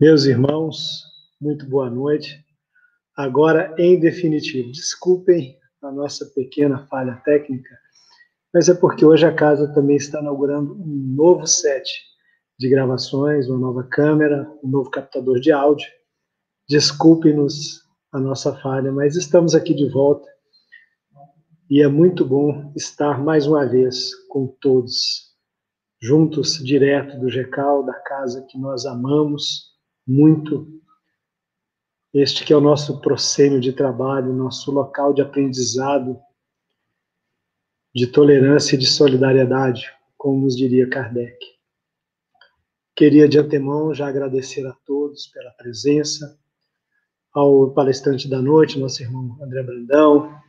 Meus irmãos, muito boa noite. Agora, em definitivo, desculpem a nossa pequena falha técnica, mas é porque hoje a casa também está inaugurando um novo set de gravações, uma nova câmera, um novo captador de áudio. Desculpe-nos a nossa falha, mas estamos aqui de volta e é muito bom estar mais uma vez com todos, juntos, direto do GECAL, da casa que nós amamos muito. Este que é o nosso proscênio de trabalho, nosso local de aprendizado, de tolerância e de solidariedade, como nos diria Kardec. Queria de antemão já agradecer a todos pela presença, ao palestrante da noite, nosso irmão André Brandão,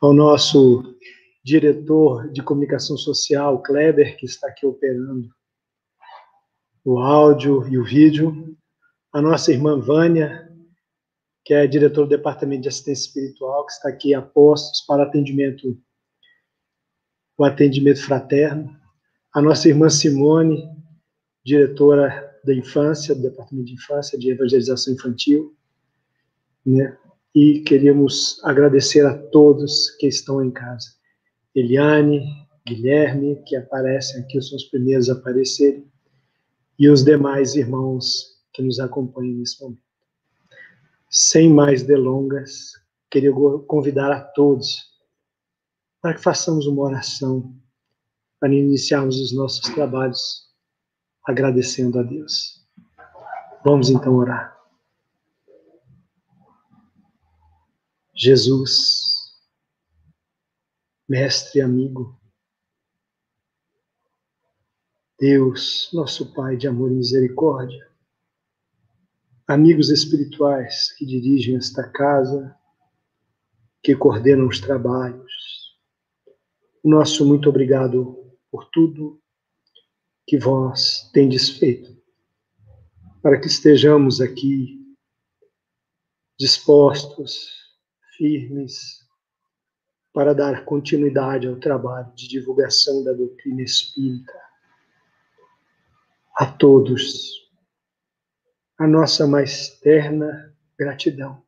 ao nosso diretor de comunicação social, Kleber, que está aqui operando o áudio e o vídeo, a nossa irmã Vânia, que é diretora do Departamento de Assistência Espiritual, que está aqui a postos para atendimento, o atendimento fraterno, a nossa irmã Simone, diretora da infância, do Departamento de Infância, de Evangelização Infantil, né? E queríamos agradecer a todos que estão em casa. Eliane, Guilherme, que aparecem aqui, são os primeiros a aparecerem, e os demais irmãos que nos acompanham nesse momento. Sem mais delongas, queria convidar a todos para que façamos uma oração para iniciarmos os nossos trabalhos agradecendo a Deus. Vamos então orar. Jesus, mestre e amigo, Deus, nosso Pai de amor e misericórdia, amigos espirituais que dirigem esta casa, que coordenam os trabalhos, nosso muito obrigado por tudo que vós tendes feito, para que estejamos aqui dispostos firmes para dar continuidade ao trabalho de divulgação da doutrina espírita. A todos, a nossa mais terna gratidão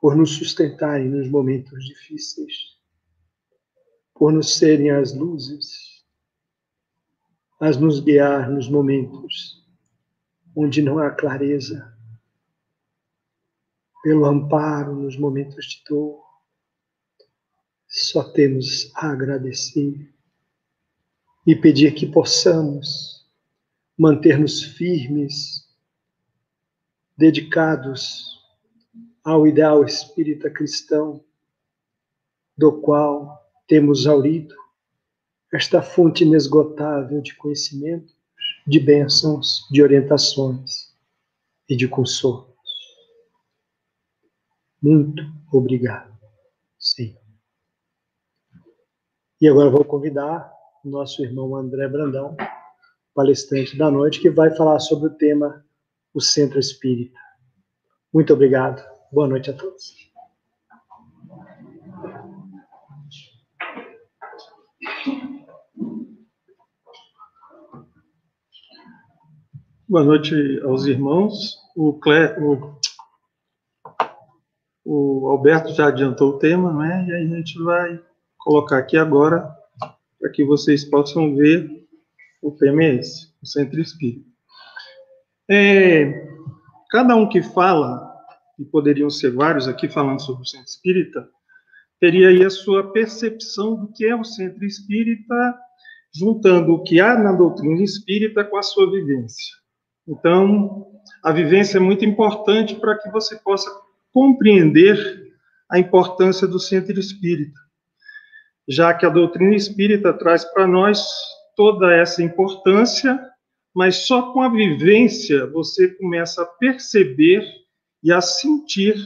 por nos sustentarem nos momentos difíceis, por nos serem as luzes, as nos guiar nos momentos onde não há clareza, pelo amparo nos momentos de dor. Só temos a agradecer e pedir que possamos manter-nos firmes, dedicados ao ideal espírita cristão, do qual temos aurido esta fonte inesgotável de conhecimento, de bênçãos, de orientações e de consolo. Muito obrigado, Senhor. E agora vou convidar o nosso irmão André Brandão, palestrante da noite, que vai falar sobre o tema o Centro Espírita. Muito obrigado. Boa noite a todos. Boa noite aos irmãos. O, Cle, o o Alberto já adiantou o tema, né? E a gente vai colocar aqui agora para que vocês possam ver o tema é o centro espírita. É, cada um que fala, e poderiam ser vários aqui falando sobre o centro espírita, teria aí a sua percepção do que é o centro espírita, juntando o que há na doutrina espírita com a sua vivência. Então, a vivência é muito importante para que você possa compreender a importância do centro espírita, já que a doutrina espírita traz para nós toda essa importância, mas só com a vivência você começa a perceber e a sentir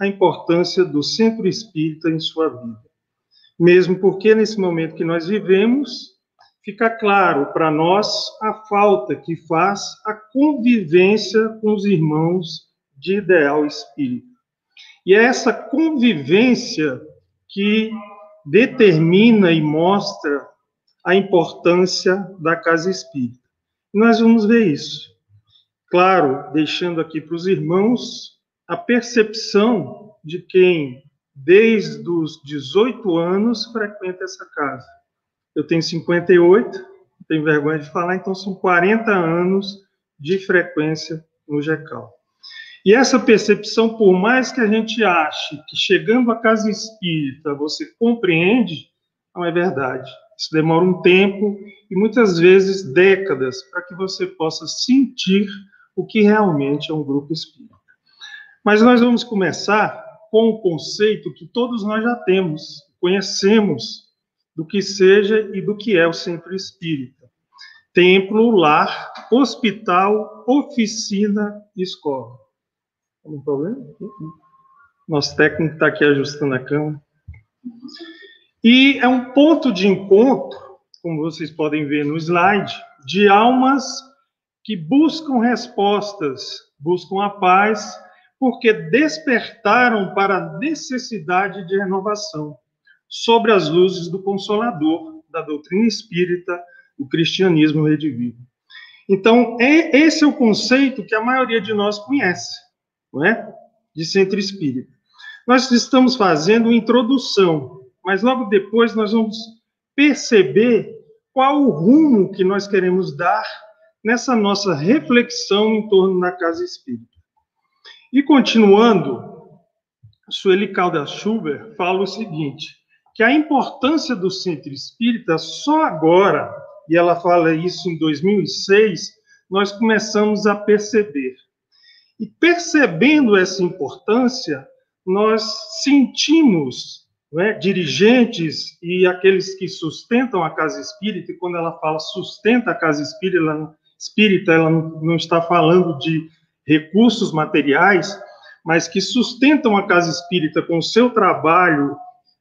a importância do centro espírita em sua vida. Mesmo porque nesse momento que nós vivemos, fica claro para nós a falta que faz a convivência com os irmãos de ideal espírita. E é essa convivência que determina e mostra a importância da casa espírita. nós vamos ver isso. claro, deixando aqui para os irmãos a percepção de quem, desde os 18 anos, frequenta essa casa. Eu tenho 58, tenho vergonha de falar, então são 40 anos de frequência no GECAL. E essa percepção, por mais que a gente ache que chegando à casa espírita você compreende, não é verdade. Isso demora um tempo e muitas vezes décadas para que você possa sentir o que realmente é um grupo espírita. Mas nós vamos começar com o conceito que todos nós já temos, conhecemos do que seja e do que é o centro espírita. Templo, lar, hospital, oficina escola. Algum problema? Nosso técnico está aqui ajustando a câmera. E é um ponto de encontro, como vocês podem ver no slide, de almas que buscam respostas, buscam a paz, porque despertaram para a necessidade de renovação sobre as luzes do Consolador, da doutrina espírita, do cristianismo redivivo. Então, é, esse é o conceito que a maioria de nós conhece não é? De centro espírita. Nós estamos fazendo uma introdução, mas logo depois nós vamos perceber qual o rumo que nós queremos dar nessa nossa reflexão em torno da casa espírita. E continuando, Sueli Caldas Schubert fala o seguinte, que a importância do centro espírita só agora, e ela fala isso em 2006, nós começamos a perceber. E percebendo essa importância, nós sentimos, né, dirigentes e aqueles que sustentam a casa espírita, e quando ela fala sustenta a casa espírita, ela, espírita, ela não está falando de recursos materiais, mas que sustentam a casa espírita com o seu trabalho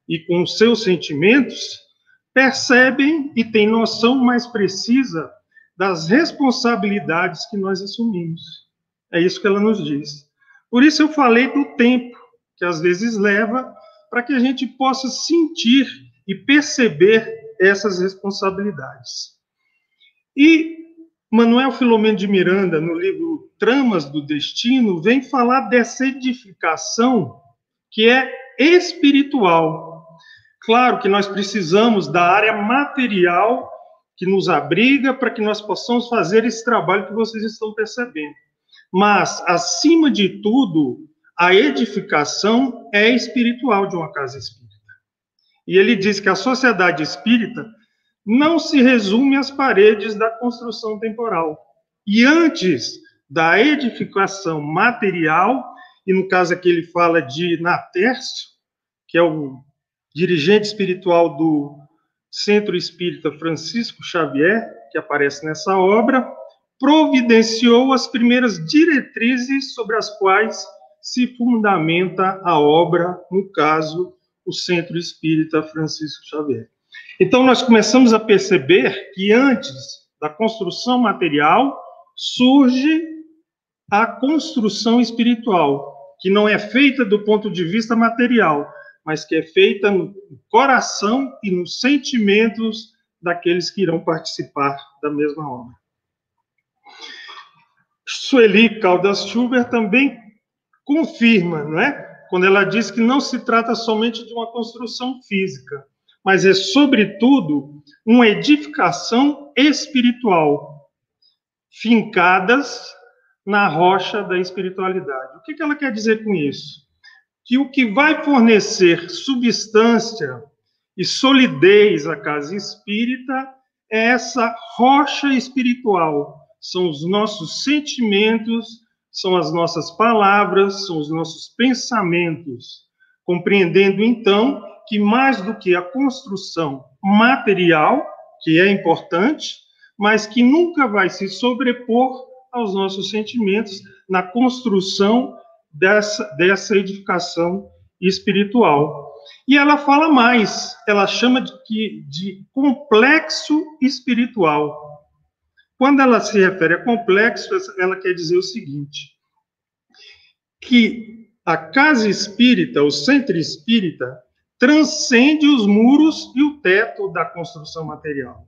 e com os seus sentimentos, percebem e têm noção mais precisa das responsabilidades que nós assumimos. É isso que ela nos diz. Por isso eu falei do tempo que às vezes leva para que a gente possa sentir e perceber essas responsabilidades. E Manuel Filomeno de Miranda, no livro Tramas do Destino, vem falar dessa edificação que é espiritual. Claro que nós precisamos da área material que nos abriga para que nós possamos fazer esse trabalho que vocês estão percebendo. Mas, acima de tudo, a edificação é espiritual de uma casa espírita. E ele diz que a sociedade espírita não se resume às paredes da construção temporal. E antes da edificação material, e no caso aqui ele fala de Natércio, que é o dirigente espiritual do Centro Espírita Francisco Xavier, que aparece nessa obra, providenciou as primeiras diretrizes sobre as quais se fundamenta a obra, no caso, o Centro Espírita Francisco Xavier. Então, nós começamos a perceber que antes da construção material surge a construção espiritual, que não é feita do ponto de vista material, mas que é feita no coração e nos sentimentos daqueles que irão participar da mesma obra. Sueli Caldas Schubert também confirma, não é? Quando ela diz que não se trata somente de uma construção física, mas é, sobretudo, uma edificação espiritual, fincadas na rocha da espiritualidade. O que ela quer dizer com isso? Que o que vai fornecer substância e solidez à casa espírita é essa rocha espiritual, são os nossos sentimentos, são as nossas palavras, são os nossos pensamentos. Compreendendo, então, que mais do que a construção material, que é importante, mas que nunca vai se sobrepor aos nossos sentimentos na construção dessa, dessa edificação espiritual. E ela fala mais, ela chama de, de complexo espiritual. Quando ela se refere a complexo, ela quer dizer o seguinte: que a casa espírita, o centro espírita, transcende os muros e o teto da construção material.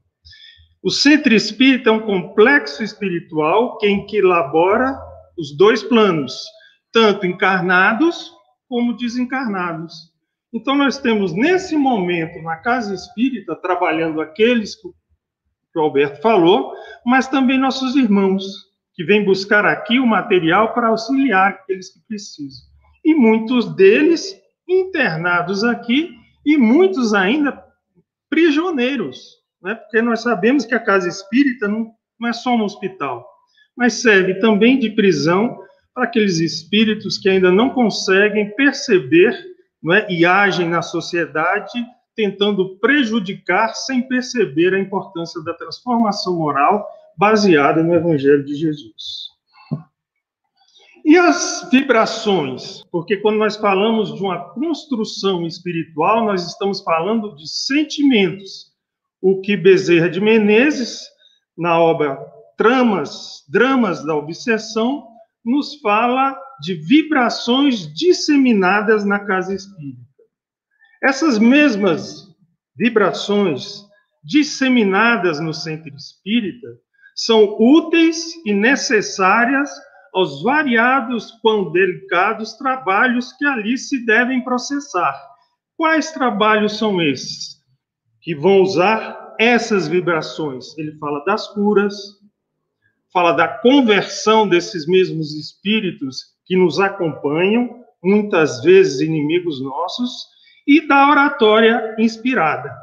O centro espírita é um complexo espiritual que, em que elabora os dois planos, tanto encarnados como desencarnados. Então, nós temos nesse momento, na casa espírita, trabalhando aqueles que o Alberto falou, mas também nossos irmãos, que vêm buscar aqui o material para auxiliar aqueles que precisam. E muitos deles internados aqui, e muitos ainda prisioneiros, né? porque nós sabemos que a casa espírita não, não é só um hospital, mas serve também de prisão para aqueles espíritos que ainda não conseguem perceber não é, e agem na sociedade tentando prejudicar sem perceber a importância da transformação moral baseada no Evangelho de Jesus. E as vibrações? Porque quando nós falamos de uma construção espiritual, nós estamos falando de sentimentos. O que Bezerra de Menezes, na obra Tramas, Dramas da Obsessão, nos fala de vibrações disseminadas na casa espírita. Essas mesmas vibrações disseminadas no centro espírita são úteis e necessárias aos variados quão delicados trabalhos que ali se devem processar. Quais trabalhos são esses? Que vão usar essas vibrações. Ele fala das curas, fala da conversão desses mesmos espíritos que nos acompanham, muitas vezes inimigos nossos, e da oratória inspirada.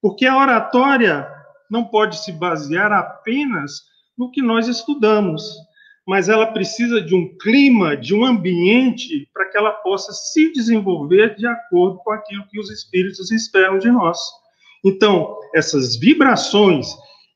Porque a oratória não pode se basear apenas no que nós estudamos, mas ela precisa de um clima, de um ambiente, para que ela possa se desenvolver de acordo com aquilo que os espíritos esperam de nós. Então, essas vibrações,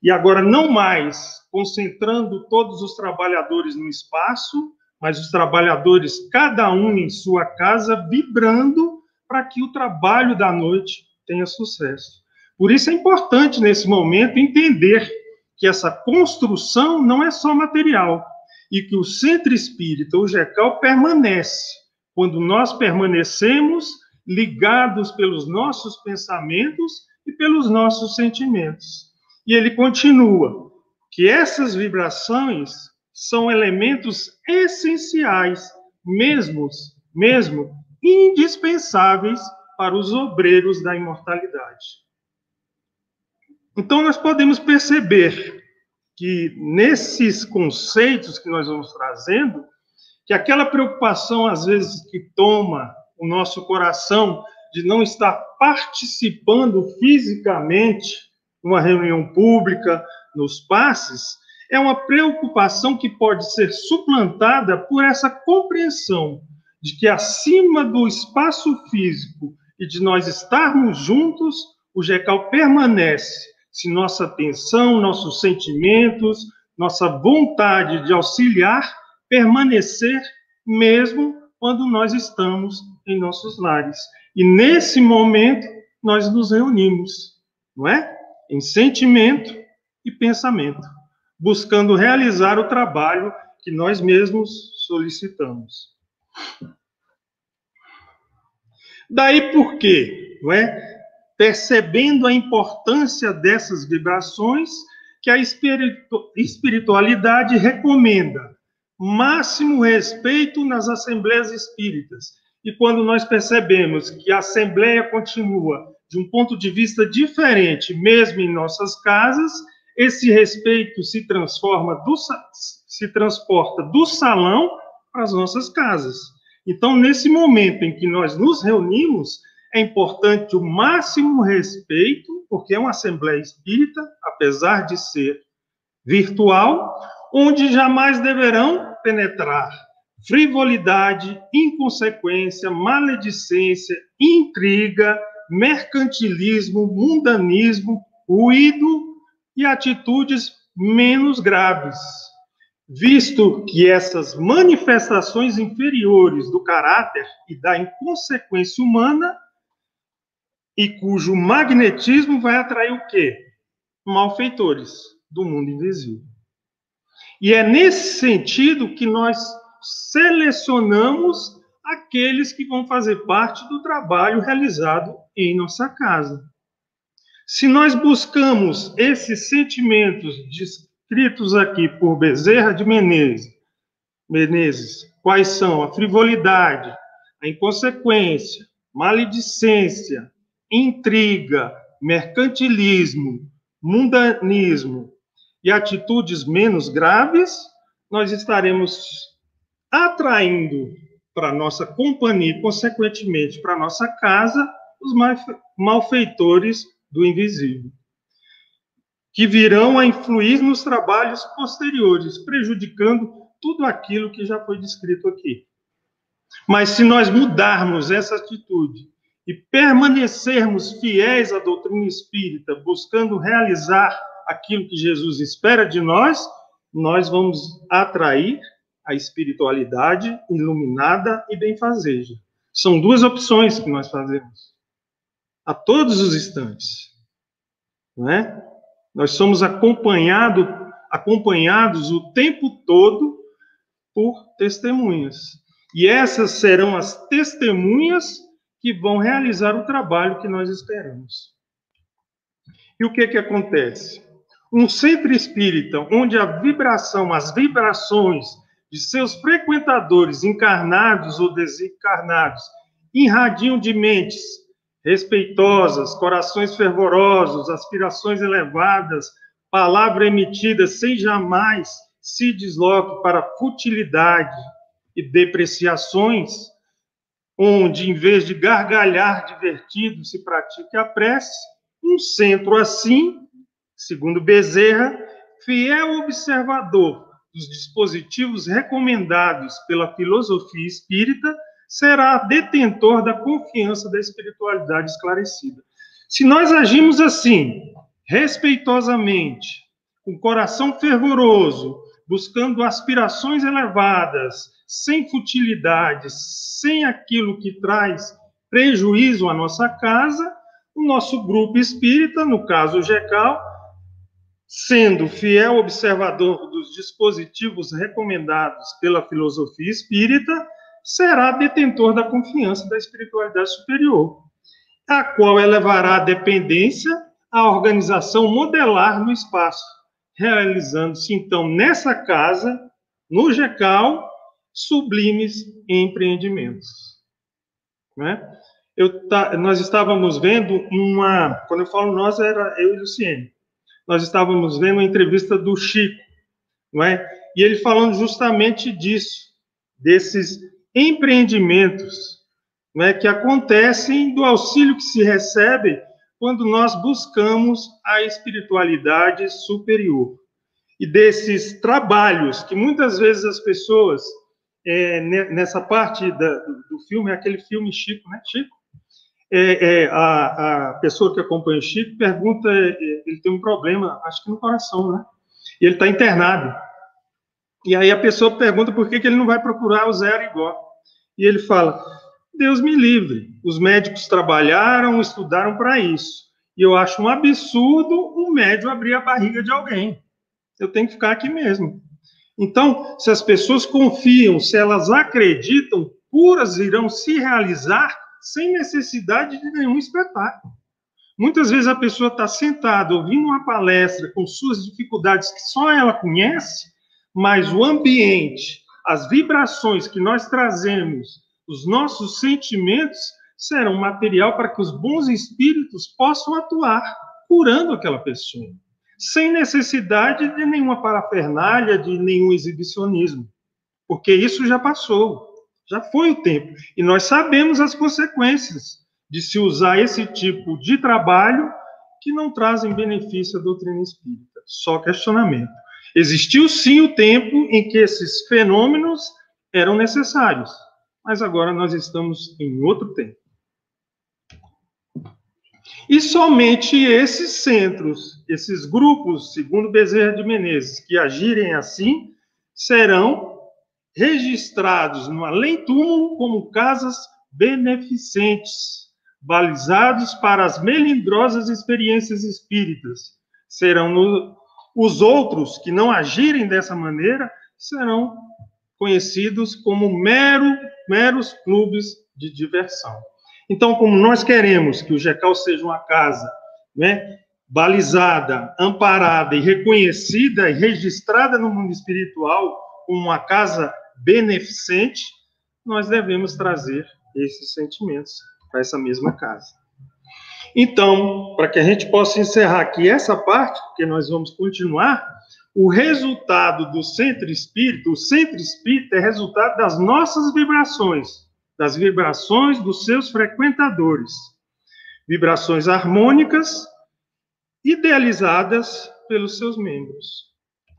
e agora não mais concentrando todos os trabalhadores no espaço, mas os trabalhadores, cada um em sua casa, vibrando para que o trabalho da noite tenha sucesso. Por isso é importante, nesse momento, entender que essa construção não é só material e que o centro espírita, o GECAL, permanece quando nós permanecemos ligados pelos nossos pensamentos e pelos nossos sentimentos. E ele continua: que essas vibrações são elementos essenciais, mesmo, mesmo indispensáveis para os obreiros da imortalidade. Então nós podemos perceber que nesses conceitos que nós vamos trazendo, que aquela preocupação às vezes que toma o nosso coração de não estar participando fisicamente numa reunião pública, nos passes, é uma preocupação que pode ser suplantada por essa compreensão de que acima do espaço físico e de nós estarmos juntos, o GECAL permanece se nossa atenção, nossos sentimentos, nossa vontade de auxiliar permanecer mesmo quando nós estamos em nossos lares. E nesse momento nós nos reunimos, não é? Em sentimento, e pensamento, buscando realizar o trabalho que nós mesmos solicitamos. Daí por quê? Não é? Percebendo a importância dessas vibrações, que a espiritualidade recomenda máximo respeito nas assembleias espíritas. E quando nós percebemos que a assembleia continua de um ponto de vista diferente, mesmo em nossas casas, esse respeito se transforma do, se transporta do salão as nossas casas. Então, nesse momento em que nós nos reunimos, é importante o máximo respeito, porque é uma assembleia espírita, apesar de ser virtual, onde jamais deverão penetrar frivolidade, inconsequência, maledicência, intriga, mercantilismo, mundanismo, ruído e atitudes menos graves, visto que essas manifestações inferiores do caráter e da inconsequência humana e cujo magnetismo vai atrair o quê? Malfeitores do mundo invisível. E é nesse sentido que nós selecionamos aqueles que vão fazer parte do trabalho realizado em nossa casa. Se nós buscamos esses sentimentos descritos aqui por Bezerra de Menezes, Menezes, quais são a frivolidade, a inconsequência, maledicência, intriga, mercantilismo, mundanismo e atitudes menos graves, nós estaremos atraindo para nossa companhia e, consequentemente, para nossa casa, os malfeitores do invisível, que virão a influir nos trabalhos posteriores, prejudicando tudo aquilo que já foi descrito aqui. Mas se nós mudarmos essa atitude e permanecermos fiéis à doutrina espírita, buscando realizar aquilo que Jesus espera de nós, nós vamos atrair a espiritualidade iluminada e benfazeja. São duas opções que nós fazemos a todos os instantes, não é? Nós somos acompanhado, acompanhados o tempo todo por testemunhas. E essas serão as testemunhas que vão realizar o trabalho que nós esperamos. E o que que acontece? Um centro espírita onde a vibração, as vibrações de seus frequentadores encarnados ou desencarnados irradiam de mentes respeitosas, corações fervorosos, aspirações elevadas, palavra emitida sem jamais se desloque para futilidade e depreciações, onde, em vez de gargalhar divertido, se pratique a prece, um centro assim, segundo Bezerra, fiel observador dos dispositivos recomendados pela filosofia espírita, será detentor da confiança da espiritualidade esclarecida. Se nós agimos assim, respeitosamente, com coração fervoroso, buscando aspirações elevadas, sem futilidades, sem aquilo que traz prejuízo à nossa casa, o nosso grupo espírita, no caso o GECAL, sendo fiel observador dos dispositivos recomendados pela filosofia espírita, será detentor da confiança da espiritualidade superior, a qual elevará a dependência à organização modelar no espaço, realizando-se então nessa casa, no GECAL, sublimes empreendimentos. Né? Eu, tá, nós estávamos vendo uma, quando eu falo nós, era eu e Luciene, nós estávamos vendo uma entrevista do Chico, não é? E ele falando justamente disso, desses empreendimentos não é, que acontecem do auxílio que se recebe quando nós buscamos a espiritualidade superior. E desses trabalhos que muitas vezes as pessoas, é, nessa parte da, do filme, é aquele filme Chico, né, Chico? É, é, a, a, pessoa que acompanha o Chico pergunta, é, ele tem um problema, acho que no coração, né? E ele está internado. E aí a pessoa pergunta por que, que ele não vai procurar o zero igual. E ele fala: Deus me livre. Os médicos trabalharam, estudaram para isso. E eu acho um absurdo um médico abrir a barriga de alguém. Eu tenho que ficar aqui mesmo. Então, se as pessoas confiam, se elas acreditam, curas irão se realizar sem necessidade de nenhum espetáculo. Muitas vezes a pessoa está sentada ouvindo uma palestra com suas dificuldades que só ela conhece, mas o ambiente, as vibrações que nós trazemos, os nossos sentimentos, serão material para que os bons espíritos possam atuar, curando aquela pessoa, sem necessidade de nenhuma parafernália, de nenhum exibicionismo, porque isso já passou, já foi o tempo, e nós sabemos as consequências de se usar esse tipo de trabalho que não trazem benefício à doutrina espírita, só questionamento. Existiu sim o tempo em que esses fenômenos eram necessários, mas agora nós estamos em outro tempo. E somente esses centros, esses grupos, segundo Bezerra de Menezes, que agirem assim, serão registrados no além-túmulo como casas beneficentes, balizados para as melindrosas experiências espíritas. Serão no, os outros que não agirem dessa maneira serão conhecidos como mero, meros clubes de diversão. Então, como nós queremos que o GECAL seja uma casa né, balizada, amparada e reconhecida e registrada no mundo espiritual como uma casa beneficente, nós devemos trazer esses sentimentos para essa mesma casa. Então, para que a gente possa encerrar aqui essa parte, porque nós vamos continuar, o resultado do centro espírita, o centro espírita é resultado das nossas vibrações, das vibrações dos seus frequentadores. Vibrações harmônicas, idealizadas pelos seus membros.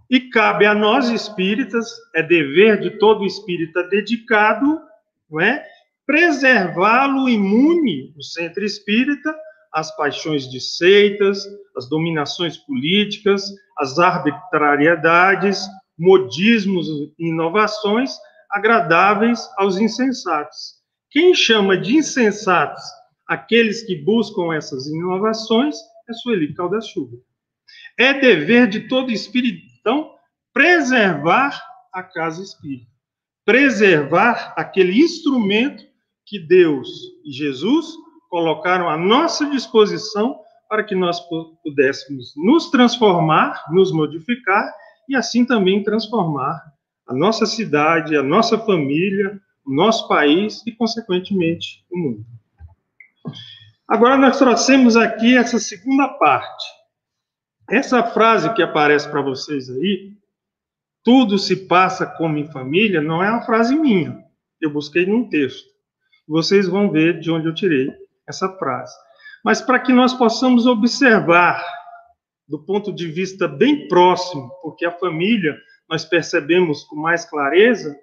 E cabe a nós espíritas, é dever de todo espírita dedicado, não é? Preservá-lo imune, o centro espírita, às paixões de seitas, às dominações políticas, às arbitrariedades, modismos e inovações agradáveis aos insensatos. Quem chama de insensatos aqueles que buscam essas inovações é Sueli Caldas Chuva. É dever de todo espírito, então, preservar a casa espírita. Preservar aquele instrumento que Deus e Jesus colocaram à nossa disposição para que nós pudéssemos nos transformar, nos modificar e assim também transformar a nossa cidade, a nossa família, o nosso país e, consequentemente, o mundo. Agora nós trouxemos aqui essa segunda parte. Essa frase que aparece para vocês aí, tudo se passa como em família, não é uma frase minha. Eu busquei num texto. Vocês vão ver de onde eu tirei essa frase. Mas para que nós possamos observar do ponto de vista bem próximo, porque a família nós percebemos com mais clareza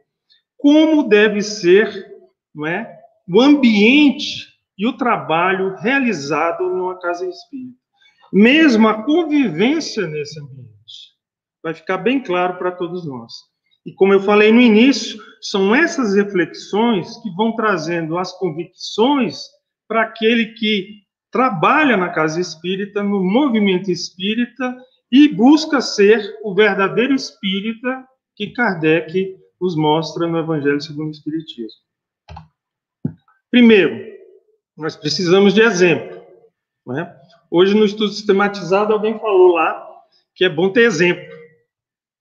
como deve ser, não é, o ambiente e o trabalho realizado numa casa espírita. Mesmo a convivência nesse ambiente. Vai ficar bem claro para todos nós. E como eu falei no início, são essas reflexões que vão trazendo as convicções para aquele que trabalha na casa espírita, no movimento espírita e busca ser o verdadeiro espírita que Kardec nos mostra no Evangelho segundo o Espiritismo. Primeiro, nós precisamos de exemplo. Né? Hoje, no estudo sistematizado, alguém falou lá que é bom ter exemplo.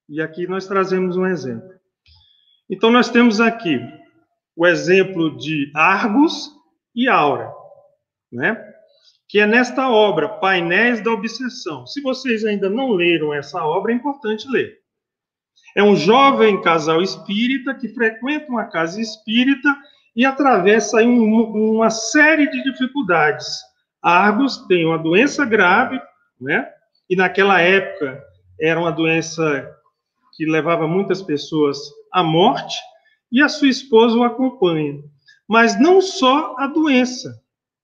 E aqui nós trazemos um exemplo. Então, nós temos aqui o exemplo de Argos e Aura, né? que é nesta obra, Painéis da Obsessão. Se vocês ainda não leram essa obra, é importante ler. É um jovem casal espírita que frequenta uma casa espírita e atravessa um, uma série de dificuldades. Argos tem uma doença grave, né? E naquela época era uma doença que levava muitas pessoas à morte, e a sua esposa o acompanha. Mas não só a doença,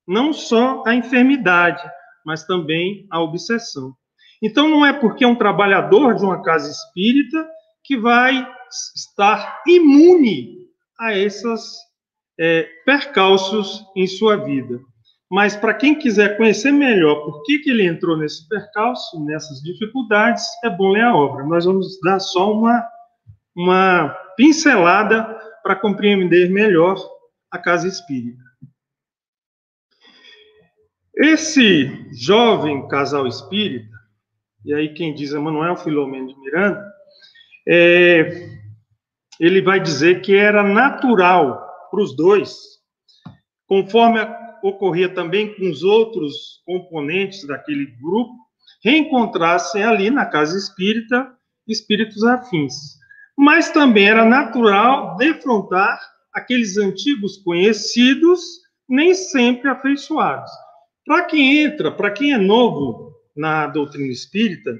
não só a enfermidade, mas também a obsessão. Então não é porque é um trabalhador de uma casa espírita que vai estar imune a essas é, percalços em sua vida. Mas para quem quiser conhecer melhor por que, que ele entrou nesse percalço, nessas dificuldades, é bom ler a obra. Nós vamos dar só uma, uma pincelada para compreender melhor a casa espírita. Esse jovem casal espírita, e aí quem diz é Manuel Filomeno de Miranda, é, ele vai dizer que era natural para os dois, conforme ocorria também com os outros componentes daquele grupo, reencontrassem ali na casa espírita espíritos afins. Mas também era natural defrontar aqueles antigos conhecidos, nem sempre afeiçoados. Para quem entra, para quem é novo na doutrina espírita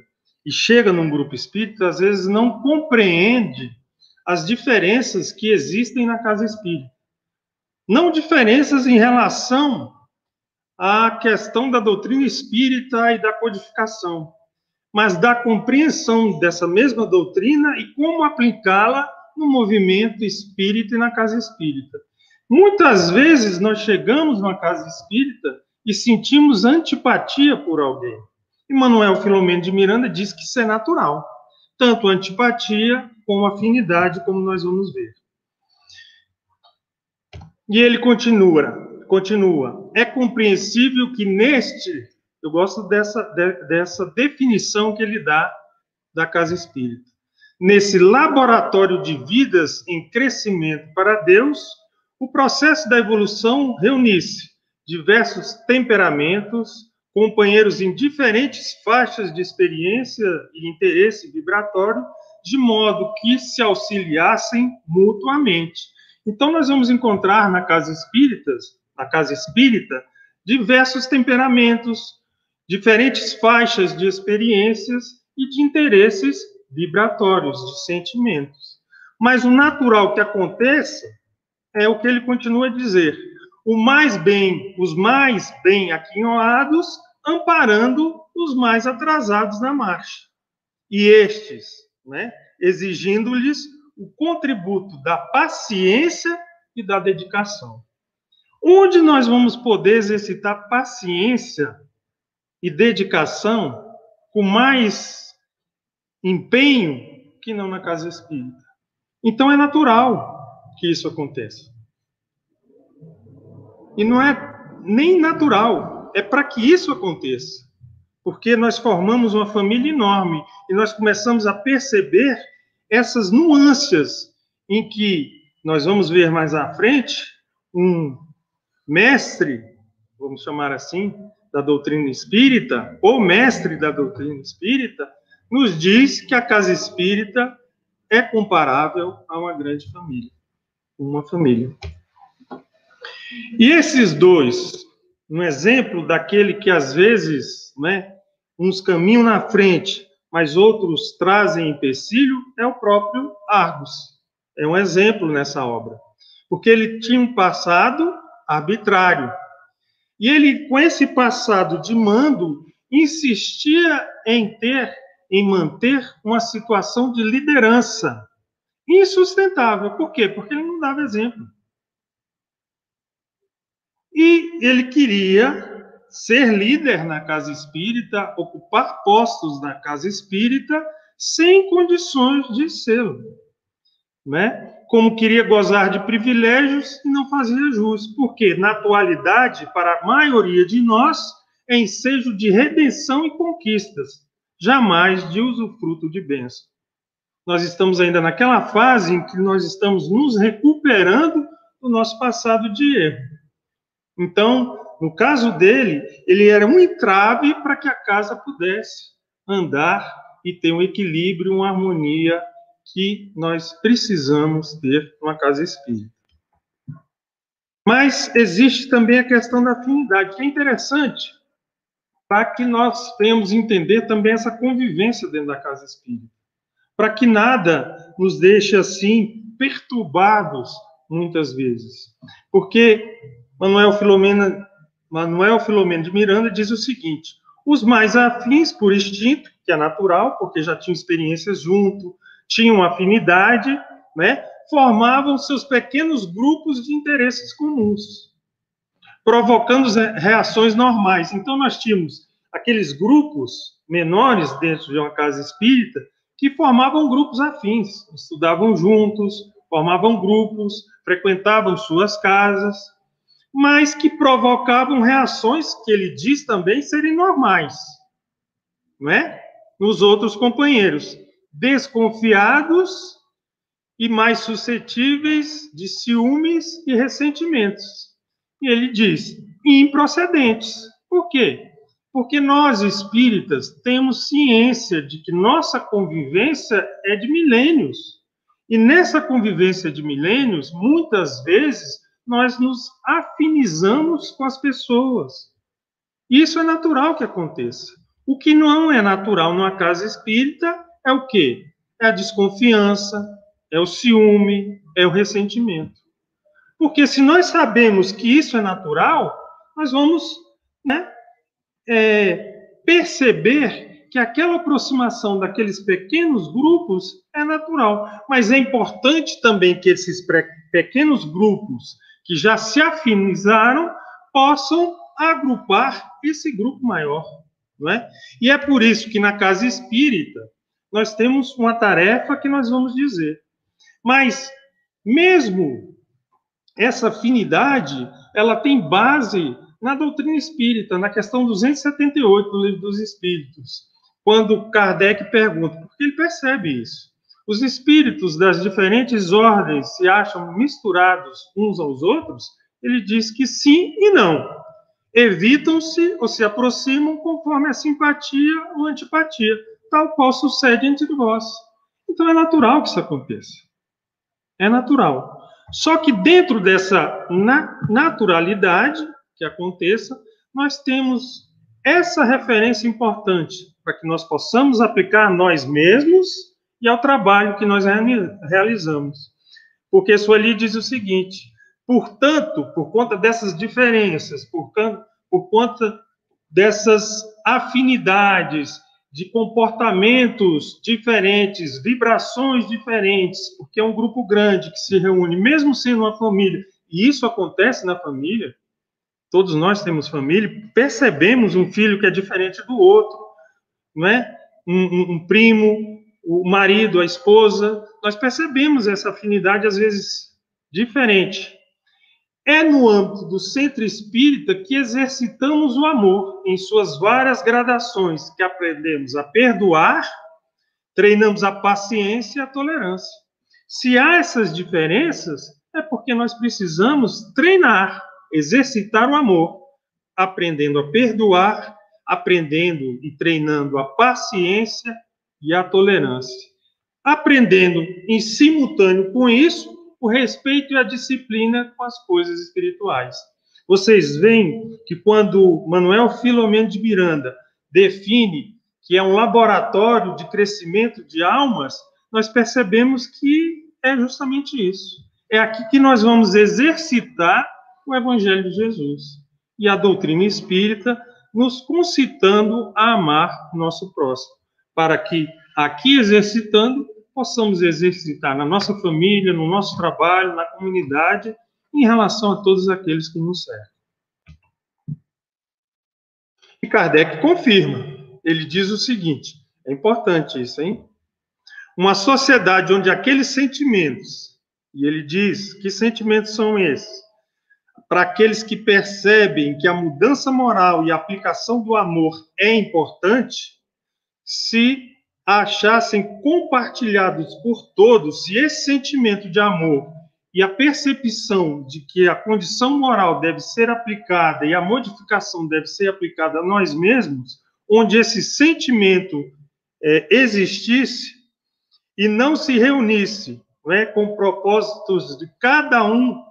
e chega num grupo espírita, às vezes não compreende as diferenças que existem na casa espírita. Não diferenças em relação à questão da doutrina espírita e da codificação, mas da compreensão dessa mesma doutrina e como aplicá-la no movimento espírita e na casa espírita. Muitas vezes nós chegamos na casa espírita e sentimos antipatia por alguém. E Manuel Filomeno de Miranda diz que isso é natural, tanto antipatia como afinidade, como nós vamos ver. E ele continua, continua. É compreensível que neste Eu gosto dessa, de, dessa definição que ele dá da casa espírita. Nesse laboratório de vidas em crescimento para Deus, o processo da evolução reunisse diversos temperamentos, companheiros em diferentes faixas de experiência e interesse vibratório, de modo que se auxiliassem mutuamente. Então nós vamos encontrar na casa espíritas, na casa espírita, diversos temperamentos, diferentes faixas de experiências e de interesses vibratórios, de sentimentos. Mas o natural que aconteça é o que ele continua a dizer: o mais bem, os mais bem aquinhoados, amparando os mais atrasados na marcha. E estes, né, exigindo-lhes o contributo da paciência e da dedicação. Onde nós vamos poder exercitar paciência e dedicação com mais empenho que não na casa espírita? Então é natural que isso aconteça. E não é nem natural, é para que isso aconteça. Porque nós formamos uma família enorme e nós começamos a perceber essas nuances em que nós vamos ver mais à frente um mestre, vamos chamar assim, da doutrina espírita, ou mestre da doutrina espírita, nos diz que a casa espírita é comparável a uma grande família, uma família. E esses dois, um exemplo daquele que às vezes, né, uns caminham na frente, mas outros trazem empecilho, é o próprio Argos. É um exemplo nessa obra. Porque ele tinha um passado arbitrário. E ele, com esse passado de mando, insistia em ter, em manter uma situação de liderança insustentável. Por quê? Porque ele não dava exemplo. E ele queria ser líder na casa espírita, ocupar postos na casa espírita, sem condições de ser, né? Como queria gozar de privilégios e não fazia jus, porque na atualidade, para a maioria de nós, é ensejo de redenção e conquistas, jamais de usufruto de bênção. Nós estamos ainda naquela fase em que nós estamos nos recuperando do nosso passado de erro. Então, no caso dele, ele era um entrave para que a casa pudesse andar e ter um equilíbrio, uma harmonia que nós precisamos ter numa casa espírita. Mas existe também a questão da afinidade, que é interessante para que nós tenhamos entender também essa convivência dentro da casa espírita. Para que nada nos deixe assim perturbados muitas vezes. Porque Manuel Filomena, Manuel Filomeno de Miranda diz o seguinte: os mais afins por instinto, que é natural, porque já tinham experiências junto, tinham afinidade, né, formavam seus pequenos grupos de interesses comuns, provocando reações normais. Então nós tínhamos aqueles grupos menores dentro de uma casa espírita que formavam grupos afins, estudavam juntos, formavam grupos, frequentavam suas casas, mas que provocavam reações que ele diz também serem normais, não é? Nos outros companheiros, desconfiados e mais suscetíveis de ciúmes e ressentimentos. E ele diz, improcedentes. Por quê? Porque nós espíritas temos ciência de que nossa convivência é de milênios. E nessa convivência de milênios, muitas vezes nós nos afinizamos com as pessoas. Isso é natural que aconteça. O que não é natural numa casa espírita é o quê? É a desconfiança, é o ciúme, é o ressentimento. Porque se nós sabemos que isso é natural, nós vamos né, é, perceber que aquela aproximação daqueles pequenos grupos é natural. Mas é importante também que esses pequenos grupos que já se afinizaram possam agrupar esse grupo maior, não é? E é por isso que na casa espírita nós temos uma tarefa que nós vamos dizer. Mas mesmo essa afinidade, ela tem base na doutrina espírita, na questão 278 do Livro dos Espíritos, quando Kardec pergunta, porque ele percebe isso. Os espíritos das diferentes ordens se acham misturados uns aos outros? Ele diz que sim e não. Evitam-se ou se aproximam conforme a simpatia ou antipatia, tal qual sucede entre vós. Então é natural que isso aconteça. É natural. Só que dentro dessa na naturalidade que aconteça, nós temos essa referência importante para que nós possamos aplicar nós mesmos e ao trabalho que nós realizamos. Porque Sueli diz o seguinte: portanto, por conta dessas diferenças, por, por conta dessas afinidades, de comportamentos diferentes, vibrações diferentes, porque é um grupo grande que se reúne, mesmo sendo uma família, e isso acontece na família, todos nós temos família, percebemos um filho que é diferente do outro, não é? Um, um, um primo, o marido, a esposa, nós percebemos essa afinidade às vezes diferente. É no âmbito do centro espírita que exercitamos o amor em suas várias gradações, que aprendemos a perdoar, treinamos a paciência e a tolerância. Se há essas diferenças, é porque nós precisamos treinar, exercitar o amor, aprendendo a perdoar, aprendendo e treinando a paciência e a tolerância. Aprendendo em simultâneo com isso o respeito e a disciplina com as coisas espirituais. Vocês veem que quando Manuel Filomeno de Miranda define que é um laboratório de crescimento de almas, nós percebemos que é justamente isso. É aqui que nós vamos exercitar o Evangelho de Jesus. E a doutrina espírita nos concitando a amar nosso próximo, para que aqui exercitando possamos exercitar na nossa família, no nosso trabalho, na comunidade, em relação a todos aqueles que nos servem. E Kardec confirma. Ele diz o seguinte: é importante isso, hein? Uma sociedade onde aqueles sentimentos, e ele diz que sentimentos são esses? Para aqueles que percebem que a mudança moral e a aplicação do amor é importante, se achassem compartilhados por todos, se esse sentimento de amor e a percepção de que a condição moral deve ser aplicada e a modificação deve ser aplicada a nós mesmos, onde esse sentimento é, existisse e não se reunisse né, com propósitos de cada um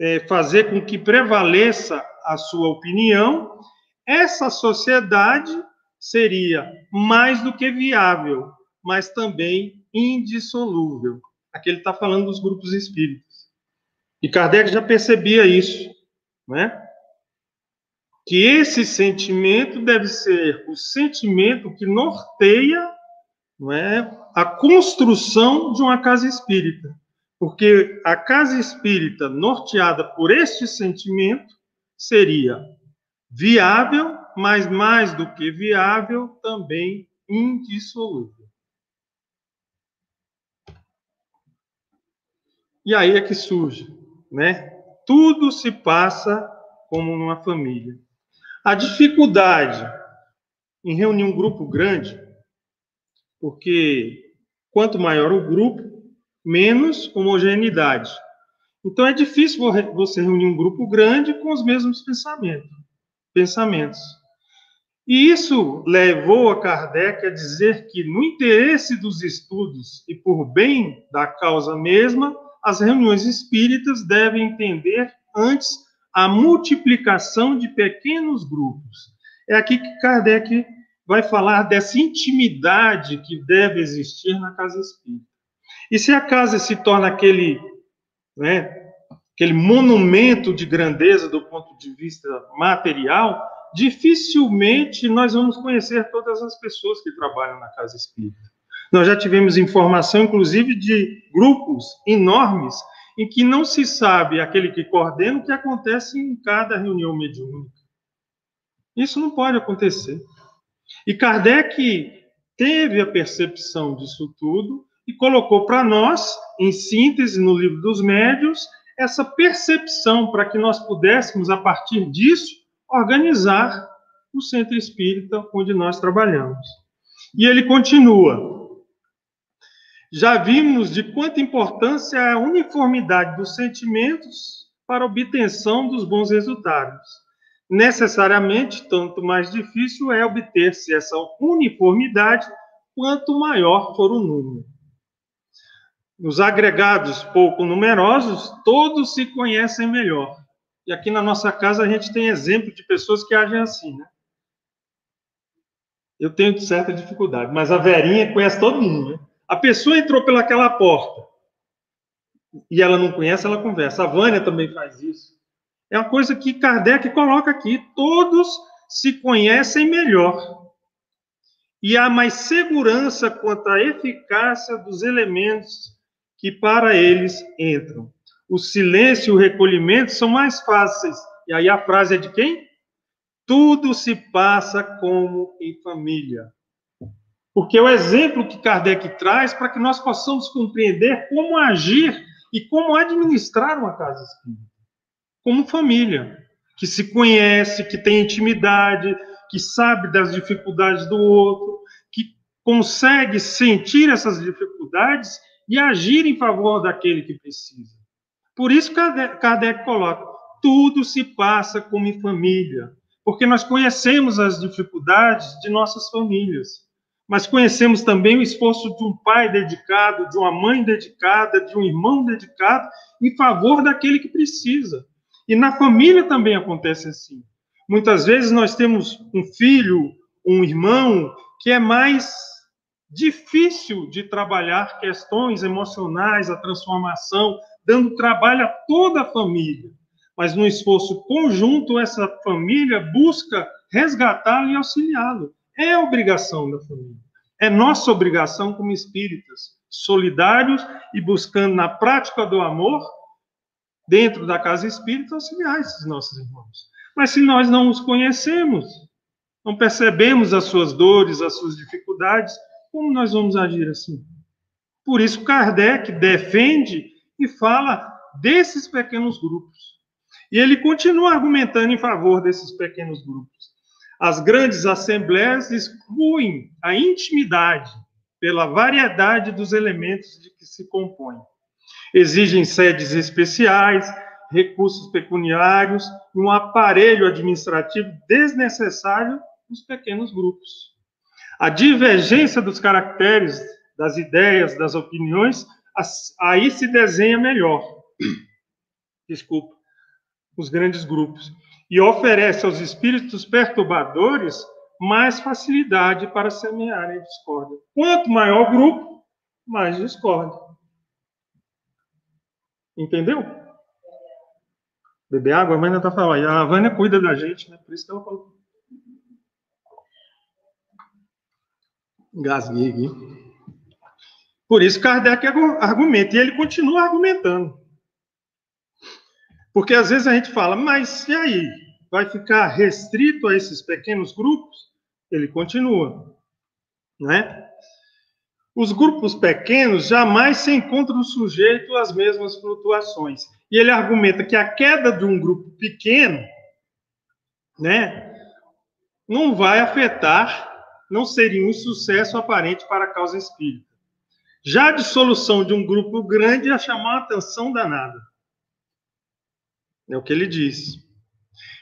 é, fazer com que prevaleça a sua opinião, essa sociedade seria mais do que viável, mas também indissolúvel. Aqui ele está falando dos grupos espíritas. E Kardec já percebia isso, né? Que esse sentimento deve ser o sentimento que norteia não é, a construção de uma casa espírita. Porque a casa espírita norteada por este sentimento seria viável mas mais do que viável, também indissolúvel. E aí é que surge, né? Tudo se passa como numa família. A dificuldade em reunir um grupo grande, porque quanto maior o grupo, menos homogeneidade. Então é difícil você reunir um grupo grande com os mesmos pensamentos. pensamentos. E isso levou a Kardec a dizer que, no interesse dos estudos e por bem da causa mesma, as reuniões espíritas devem entender antes a multiplicação de pequenos grupos. É aqui que Kardec vai falar dessa intimidade que deve existir na casa espírita. E se a casa se torna aquele, né, aquele monumento de grandeza do ponto de vista material, dificilmente nós vamos conhecer todas as pessoas que trabalham na casa espírita. Nós já tivemos informação, inclusive, de grupos enormes em que não se sabe aquele que coordena o que acontece em cada reunião mediúnica. Isso não pode acontecer. E Kardec teve a percepção disso tudo e colocou para nós, em síntese, no livro dos médios, essa percepção para que nós pudéssemos, a partir disso, organizar o centro espírita onde nós trabalhamos. E ele continua. Já vimos de quanta importância é a uniformidade dos sentimentos para a obtenção dos bons resultados. Necessariamente, tanto mais difícil é obter-se essa uniformidade quanto maior for o número. Nos agregados pouco numerosos, todos se conhecem melhor. E aqui na nossa casa a gente tem exemplo de pessoas que agem assim, né? Eu tenho certa dificuldade, mas a Verinha conhece todo mundo, né? A pessoa entrou pelaquela porta e ela não conhece, ela conversa. A Vânia também faz isso. É uma coisa que Kardec coloca aqui. Todos se conhecem melhor e há mais segurança quanto à eficácia dos elementos que para eles entram. O silêncio e o recolhimento são mais fáceis. E aí a frase é de quem? Tudo se passa como em família. Porque é o exemplo que Kardec traz para que nós possamos compreender como agir e como administrar uma casa espírita. Como família, que se conhece, que tem intimidade, que sabe das dificuldades do outro, que consegue sentir essas dificuldades e agir em favor daquele que precisa. Por isso Kardec, coloca: tudo se passa como em família, porque nós conhecemos as dificuldades de nossas famílias, mas conhecemos também o esforço de um pai dedicado, de uma mãe dedicada, de um irmão dedicado em favor daquele que precisa. E na família também acontece assim. Muitas vezes nós temos um filho, um irmão, que é mais difícil de trabalhar questões emocionais, a transformação, dando trabalho a toda a família. Mas no esforço conjunto, essa família busca resgatá-lo e auxiliá-lo. É obrigação da família. É nossa obrigação como espíritas, solidários e buscando na prática do amor, dentro da casa espírita, auxiliar esses nossos irmãos. Mas se nós não os conhecemos, não percebemos as suas dores, as suas dificuldades, como nós vamos agir assim? Por isso, Kardec defende e fala desses pequenos grupos. E ele continua argumentando em favor desses pequenos grupos. As grandes assembleias excluem a intimidade pela variedade dos elementos de que se compõem. Exigem sedes especiais, recursos pecuniários um aparelho administrativo desnecessário nos pequenos grupos. A divergência dos caracteres, das ideias, das opiniões, aí se desenha melhor. Desculpa, os grandes grupos. E oferece aos espíritos perturbadores mais facilidade para semearem discórdia. Quanto maior o grupo, mais discórdia. Entendeu? Beber água, a Vânia está falando. A Vânia cuida da gente, né? Por isso que ela falou. Engasguei aqui. Por isso Kardec argumenta, e ele continua argumentando. Porque às vezes a gente fala, mas e aí? Vai ficar restrito a esses pequenos grupos? Ele continua, né? Os grupos pequenos jamais se encontram sujeitos às mesmas flutuações. E ele argumenta que a queda de um grupo pequeno, né, não vai afetar, não seria um sucesso aparente para a causa espírita. Já a dissolução de um grupo grande ia chamar a atenção danada. É o que ele diz.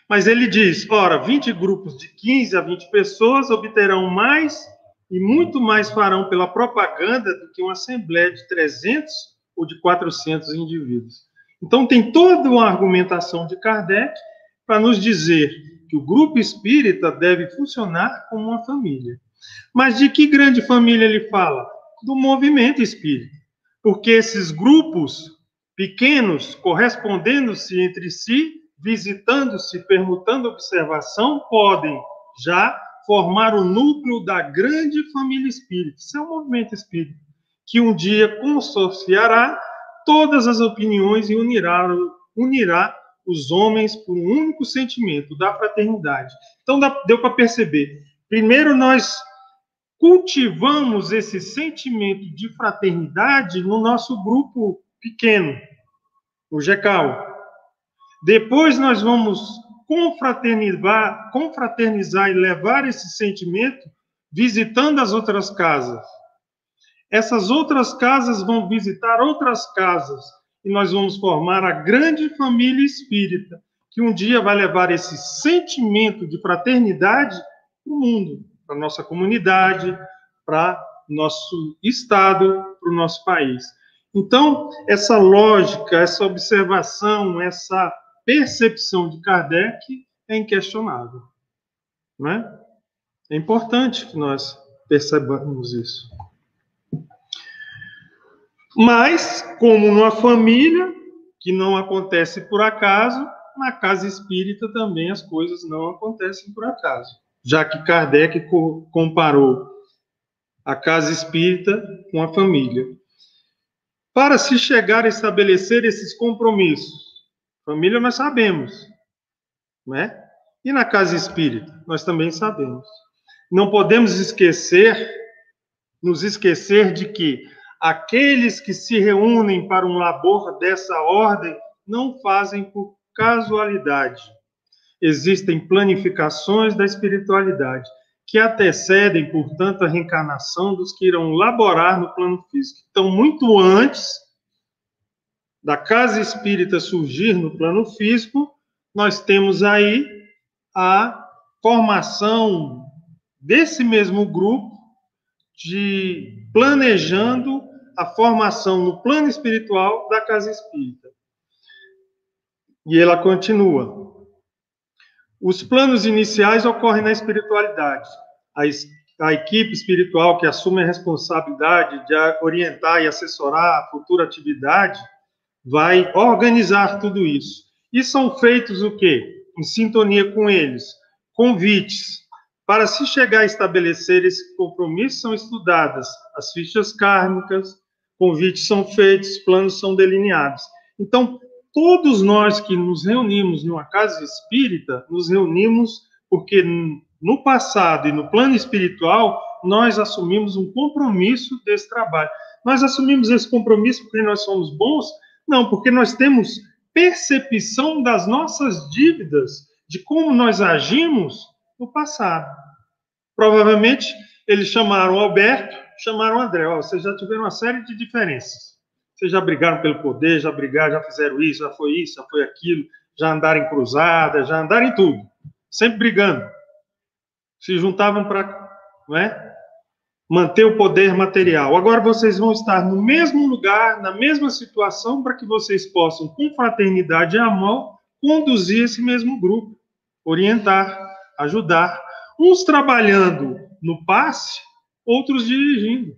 Mas ele diz: ora, 20 grupos de 15 a 20 pessoas obterão mais e muito mais farão pela propaganda do que uma assembleia de 300 ou de 400 indivíduos. Então, tem toda uma argumentação de Kardec para nos dizer que o grupo espírita deve funcionar como uma família. Mas de que grande família ele fala? Do movimento espírita. Porque esses grupos pequenos, correspondendo-se entre si, visitando-se, permutando observação, podem já formar o núcleo da grande família espírita. Isso é um movimento espírita que um dia consorciará todas as opiniões e unirá, unirá os homens por um único sentimento da fraternidade. Então, deu para perceber. Primeiro, nós cultivamos esse sentimento de fraternidade no nosso grupo pequeno, o GECAL. Depois nós vamos confraternizar, confraternizar e levar esse sentimento visitando as outras casas. Essas outras casas vão visitar outras casas e nós vamos formar a grande família espírita, que um dia vai levar esse sentimento de fraternidade para o mundo, para a nossa comunidade, para nosso estado, para o nosso país. Então, essa lógica, essa observação, essa percepção de Kardec é inquestionável. Não é? é importante que nós percebamos isso. Mas, como numa família, que não acontece por acaso, na casa espírita também as coisas não acontecem por acaso. Já que Kardec comparou a casa espírita com a família. Para se chegar a estabelecer esses compromissos, família nós sabemos, né? E na casa espírita, nós também sabemos. Não podemos esquecer, nos esquecer de que aqueles que se reúnem para um labor dessa ordem não fazem por casualidade. Existem planificações da espiritualidade que antecedem, portanto, a reencarnação dos que irão laborar no plano físico. Então, muito antes da casa espírita surgir no plano físico, nós temos aí a formação desse mesmo grupo de planejando a formação no plano espiritual da casa espírita. E ela continua: os planos iniciais ocorrem na espiritualidade. A, a equipe espiritual que assume a responsabilidade de orientar e assessorar a futura atividade vai organizar tudo isso. E são feitos o quê? Em sintonia com eles, convites. Para se chegar a estabelecer esse compromisso, são estudadas as fichas kármicas, convites são feitos, planos são delineados. Então, todos nós que nos reunimos numa casa espírita, nos reunimos porque no passado e no plano espiritual, nós assumimos um compromisso desse trabalho. Nós assumimos esse compromisso porque nós somos bons? Não, porque nós temos percepção das nossas dívidas, de como nós agimos no passado. Provavelmente eles chamaram Alberto, chamaram André. Ó, vocês já tiveram uma série de diferenças. Vocês já brigaram pelo poder, já brigaram, já fizeram isso, já foi isso, já foi aquilo, já andaram em cruzada, já andaram em tudo. Sempre brigando. Se juntavam para é? manter o poder material. Agora vocês vão estar no mesmo lugar, na mesma situação, para que vocês possam, com fraternidade e amor, conduzir esse mesmo grupo, orientar, ajudar. Uns trabalhando no passe, outros dirigindo.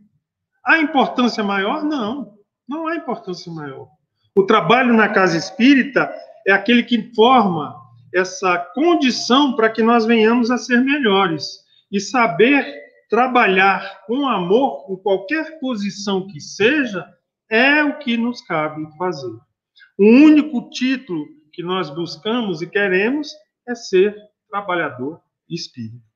A importância maior? Não. Não há importância maior. O trabalho na casa espírita é aquele que forma essa condição para que nós venhamos a ser melhores. E saber trabalhar com amor, em qualquer posição que seja, é o que nos cabe fazer. O único título que nós buscamos e queremos é ser trabalhador espírita.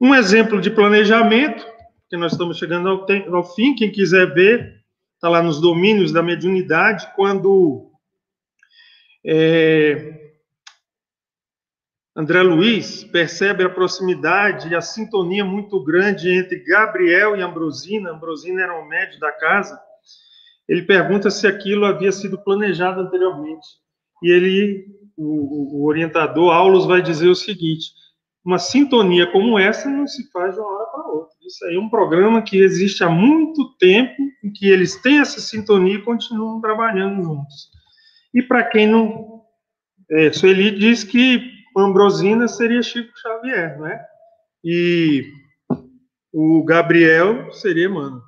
Um exemplo de planejamento que nós estamos chegando ao, ao fim. Quem quiser ver, está lá nos domínios da mediunidade, quando é, André Luiz percebe a proximidade e a sintonia muito grande entre Gabriel e Ambrosina. Ambrosina era o médio da casa. Ele pergunta se aquilo havia sido planejado anteriormente. E ele, o, o orientador Aulos, vai dizer o seguinte: uma sintonia como essa não se faz de uma hora. Isso aí é um programa que existe há muito tempo, em que eles têm essa sintonia e continuam trabalhando juntos. E para quem não. É, Sueli diz que Ambrosina seria Chico Xavier, não é? E o Gabriel seria Mano.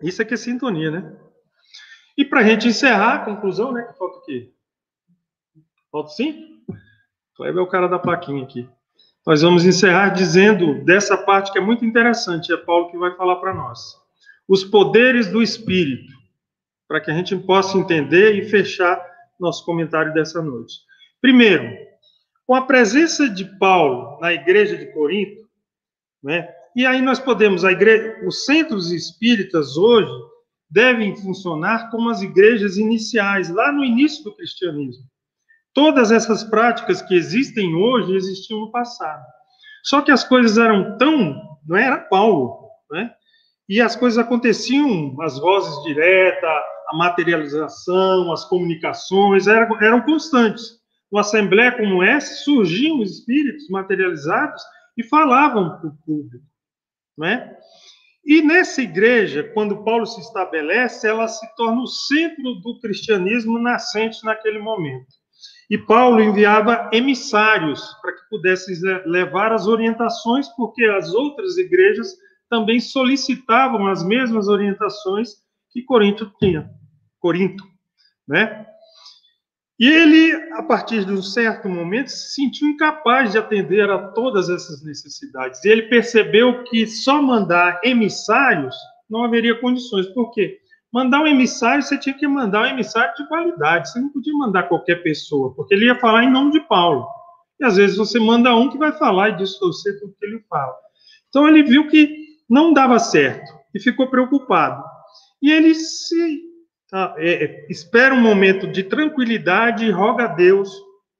Isso aqui é sintonia, né? E para a gente encerrar a conclusão, né? Falta o quê? Falta sim? Kleber é o cara da plaquinha aqui. Nós vamos encerrar dizendo dessa parte que é muito interessante, é Paulo que vai falar para nós. Os poderes do Espírito, para que a gente possa entender e fechar nosso comentário dessa noite. Primeiro, com a presença de Paulo na igreja de Corinto, né? E aí nós podemos, igreja, os centros espíritas hoje, devem funcionar como as igrejas iniciais, lá no início do cristianismo. Todas essas práticas que existem hoje existiam no passado. Só que as coisas eram tão. Não era Paulo, né? E as coisas aconteciam, as vozes diretas, a materialização, as comunicações eram, eram constantes. Uma assembleia como essa, surgiam espíritos materializados e falavam para o público. Né? E nessa igreja, quando Paulo se estabelece, ela se torna o centro do cristianismo nascente naquele momento. E Paulo enviava emissários para que pudessem levar as orientações, porque as outras igrejas também solicitavam as mesmas orientações que Corinto tinha. Corinto, né? E ele, a partir de um certo momento, se sentiu incapaz de atender a todas essas necessidades. E ele percebeu que só mandar emissários não haveria condições. Por quê? Mandar um emissário, você tinha que mandar um emissário de qualidade. Você não podia mandar qualquer pessoa, porque ele ia falar em nome de Paulo. E às vezes você manda um que vai falar e distorcer tudo que ele fala. Então ele viu que não dava certo e ficou preocupado. E ele se tá, é, é, espera um momento de tranquilidade e roga a Deus,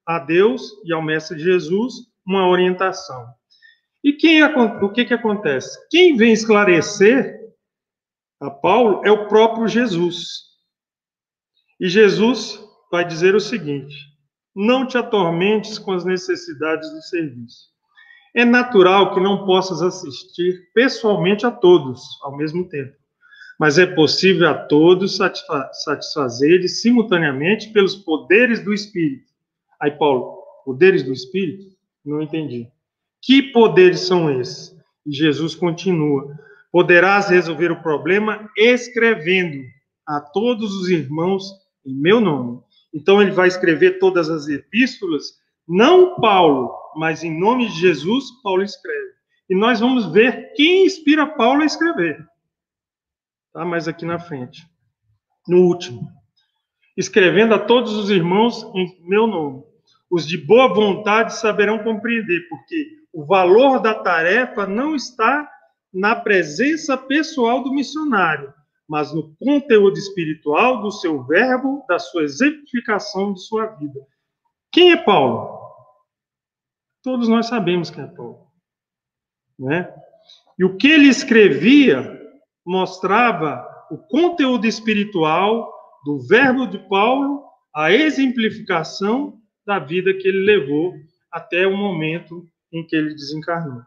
a Deus e ao Mestre Jesus, uma orientação. E quem, o que, que acontece? Quem vem esclarecer a Paulo é o próprio Jesus. E Jesus vai dizer o seguinte: não te atormentes com as necessidades do serviço. É natural que não possas assistir pessoalmente a todos ao mesmo tempo, mas é possível a todos satisfa satisfazer simultaneamente pelos poderes do Espírito. Aí, Paulo, poderes do Espírito? Não entendi. Que poderes são esses? E Jesus continua: poderás resolver o problema escrevendo a todos os irmãos em meu nome. Então, ele vai escrever todas as epístolas, não Paulo, mas em nome de Jesus, Paulo escreve. E nós vamos ver quem inspira Paulo a escrever. Tá? Mais aqui na frente. No último. Escrevendo a todos os irmãos em meu nome. Os de boa vontade saberão compreender, porque o valor da tarefa não está na presença pessoal do missionário, mas no conteúdo espiritual do seu verbo, da sua exemplificação de sua vida. Quem é Paulo? Todos nós sabemos quem é Paulo. Né? E o que ele escrevia mostrava o conteúdo espiritual do verbo de Paulo, a exemplificação da vida que ele levou até o momento em que ele desencarnou.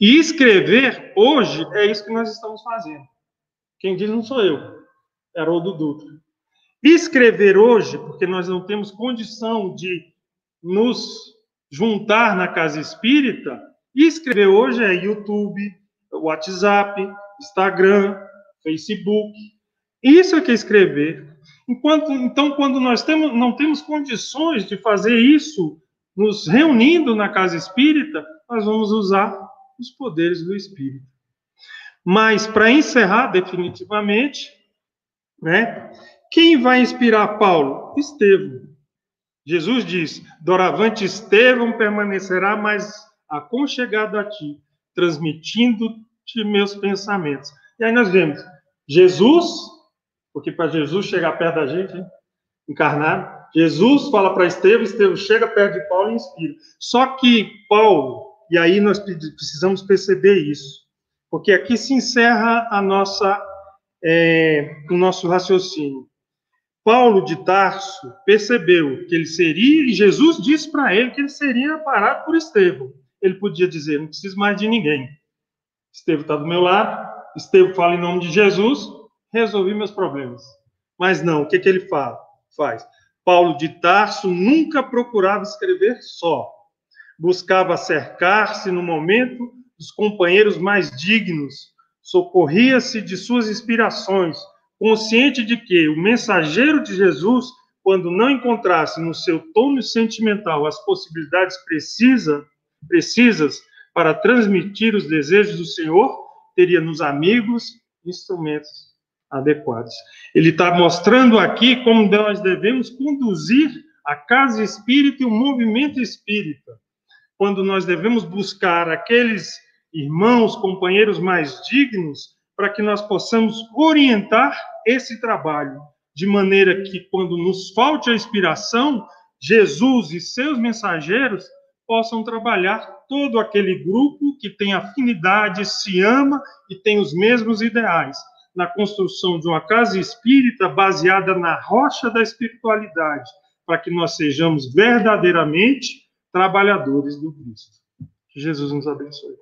E escrever hoje é isso que nós estamos fazendo. Quem diz não sou eu, era o Dutra. Escrever hoje, porque nós não temos condição de nos juntar na casa espírita, escrever hoje é YouTube, WhatsApp, Instagram, Facebook. Isso é que é escrever. Enquanto, então, quando nós temos, não temos condições de fazer isso, nos reunindo na casa espírita, nós vamos usar os poderes do Espírito. Mas, para encerrar definitivamente, né, quem vai inspirar Paulo? Estevão. Jesus diz: Doravante Estevão permanecerá mais aconchegado a ti, transmitindo-te meus pensamentos. E aí nós vemos Jesus, porque para Jesus chegar perto da gente, hein, encarnado, Jesus fala para Estevão, Estevão chega perto de Paulo e inspira. Só que Paulo, e aí nós precisamos perceber isso, porque aqui se encerra a nossa, é, o nosso raciocínio. Paulo de Tarso percebeu que ele seria, e Jesus disse para ele que ele seria parado por Estevão. Ele podia dizer: não preciso mais de ninguém. Estevão está do meu lado, Estevão fala em nome de Jesus, resolvi meus problemas. Mas não, o que, que ele fala? faz? Paulo de Tarso nunca procurava escrever só. Buscava cercar-se no momento dos companheiros mais dignos, socorria-se de suas inspirações, consciente de que o mensageiro de Jesus, quando não encontrasse no seu tono sentimental as possibilidades precisa, precisas para transmitir os desejos do Senhor, teria nos amigos instrumentos adequados. Ele está mostrando aqui como nós devemos conduzir a casa espírita e o movimento espírita, quando nós devemos buscar aqueles irmãos, companheiros mais dignos para que nós possamos orientar esse trabalho, de maneira que, quando nos falte a inspiração, Jesus e seus mensageiros possam trabalhar todo aquele grupo que tem afinidade, se ama e tem os mesmos ideais, na construção de uma casa espírita baseada na rocha da espiritualidade, para que nós sejamos verdadeiramente trabalhadores do Cristo. Que Jesus nos abençoe.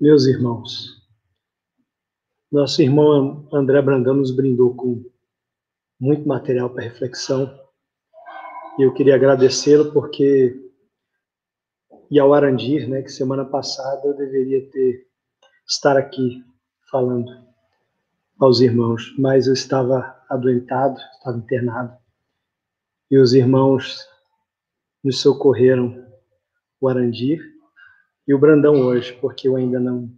Meus irmãos, nosso irmão André Brandão nos brindou com muito material para reflexão. E eu queria agradecê-lo porque, e ao Arandir, né, que semana passada eu deveria ter estar aqui falando aos irmãos, mas eu estava adoentado, estava internado. E os irmãos nos socorreram, o Arandir e o Brandão hoje, porque eu ainda não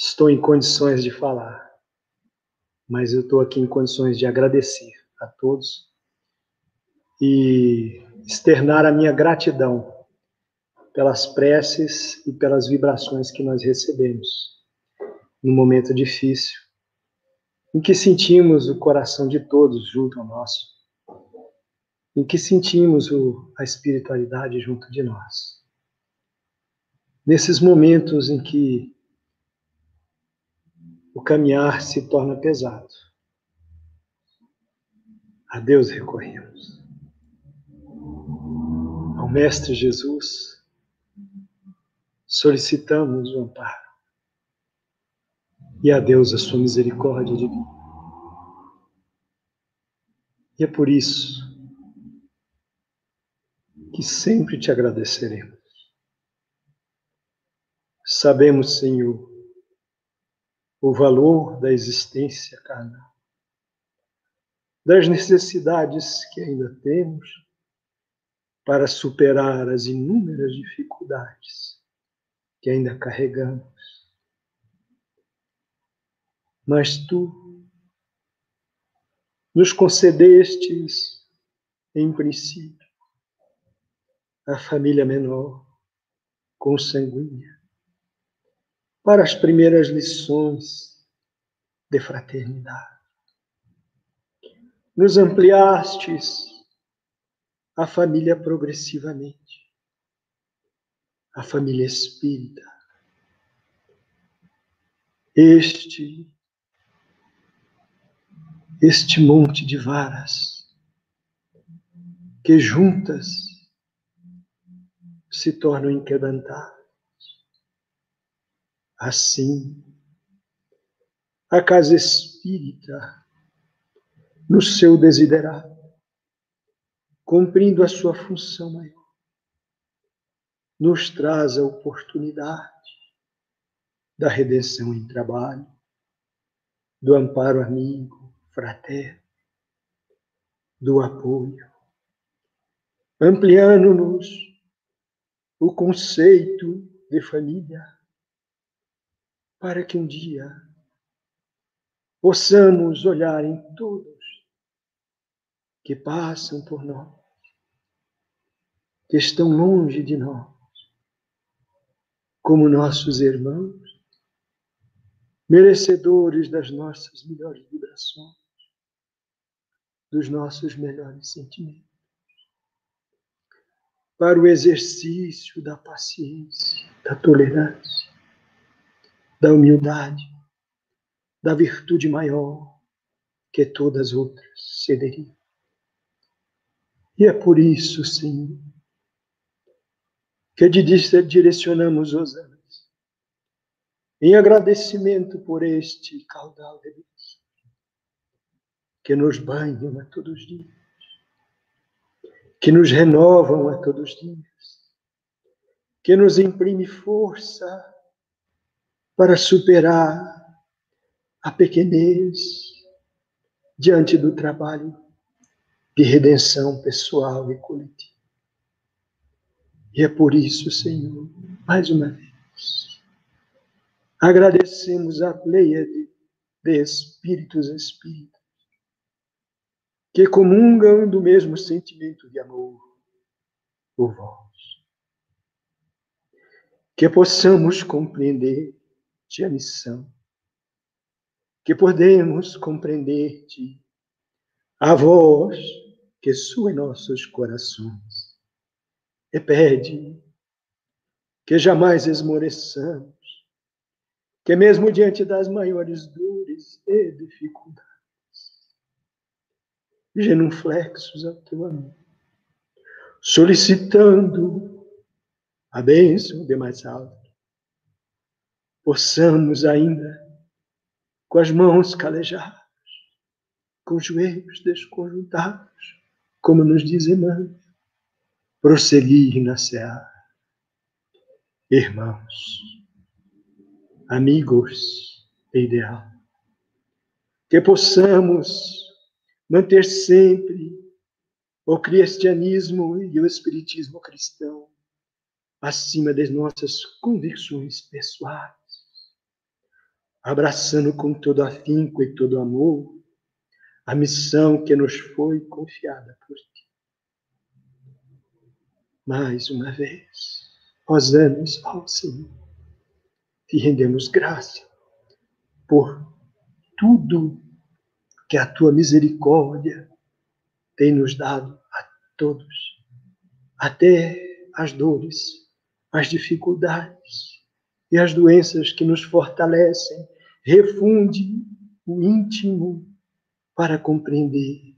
estou em condições de falar mas eu estou aqui em condições de agradecer a todos e externar a minha gratidão pelas preces e pelas vibrações que nós recebemos num momento difícil, em que sentimos o coração de todos junto ao nosso, em que sentimos o, a espiritualidade junto de nós. Nesses momentos em que o caminhar se torna pesado. A Deus recorremos. Ao Mestre Jesus, solicitamos o amparo. E a Deus a sua misericórdia divina. E é por isso que sempre te agradeceremos. Sabemos, Senhor, o valor da existência carnal, das necessidades que ainda temos para superar as inúmeras dificuldades que ainda carregamos. Mas tu nos concedestes, em princípio, a família menor, consanguínea, para as primeiras lições de fraternidade. Nos ampliastes a família progressivamente, a família espírita. Este, este monte de varas que juntas se tornam inquebrantáveis Assim, a casa espírita, no seu desiderado, cumprindo a sua função maior, nos traz a oportunidade da redenção em trabalho, do amparo amigo, fraterno, do apoio, ampliando-nos o conceito de família para que um dia possamos olhar em todos que passam por nós, que estão longe de nós, como nossos irmãos, merecedores das nossas melhores vibrações, dos nossos melhores sentimentos, para o exercício da paciência, da tolerância, da humildade, da virtude maior que todas as outras cederiam. E é por isso, Senhor, que direcionamos os anos em agradecimento por este caudal de Deus que nos banham a todos os dias, que nos renovam a todos os dias, que nos imprime força para superar a pequenez diante do trabalho de redenção pessoal e coletiva. E é por isso, Senhor, mais uma vez, agradecemos a pleiade de espíritos espíritas que comungam do mesmo sentimento de amor por vós. Que possamos compreender-te a missão, que podemos compreender-te a voz que soa em nossos corações. E pede que jamais esmoreçamos, que mesmo diante das maiores dores e dificuldades, genuflexos ao teu amor, solicitando a bênção de mais alto, possamos ainda, com as mãos calejadas, com os joelhos desconjuntados, como nos diz Emmanuel, prosseguir na seara. Irmãos, amigos de ideal, que possamos manter sempre o cristianismo e o espiritismo cristão acima das nossas convicções pessoais, abraçando com todo afinco e todo amor a missão que nos foi confiada por ti. Mais uma vez, rosamos ao Senhor, te rendemos graça por tudo que a tua misericórdia tem nos dado a todos, até as dores, as dificuldades e as doenças que nos fortalecem, refunde o íntimo para compreender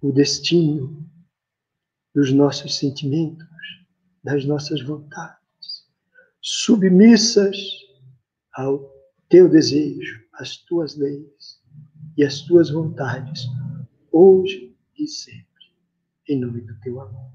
o destino dos nossos sentimentos, das nossas vontades, submissas ao teu desejo, às tuas leis e às tuas vontades, hoje e sempre, em nome do teu amor.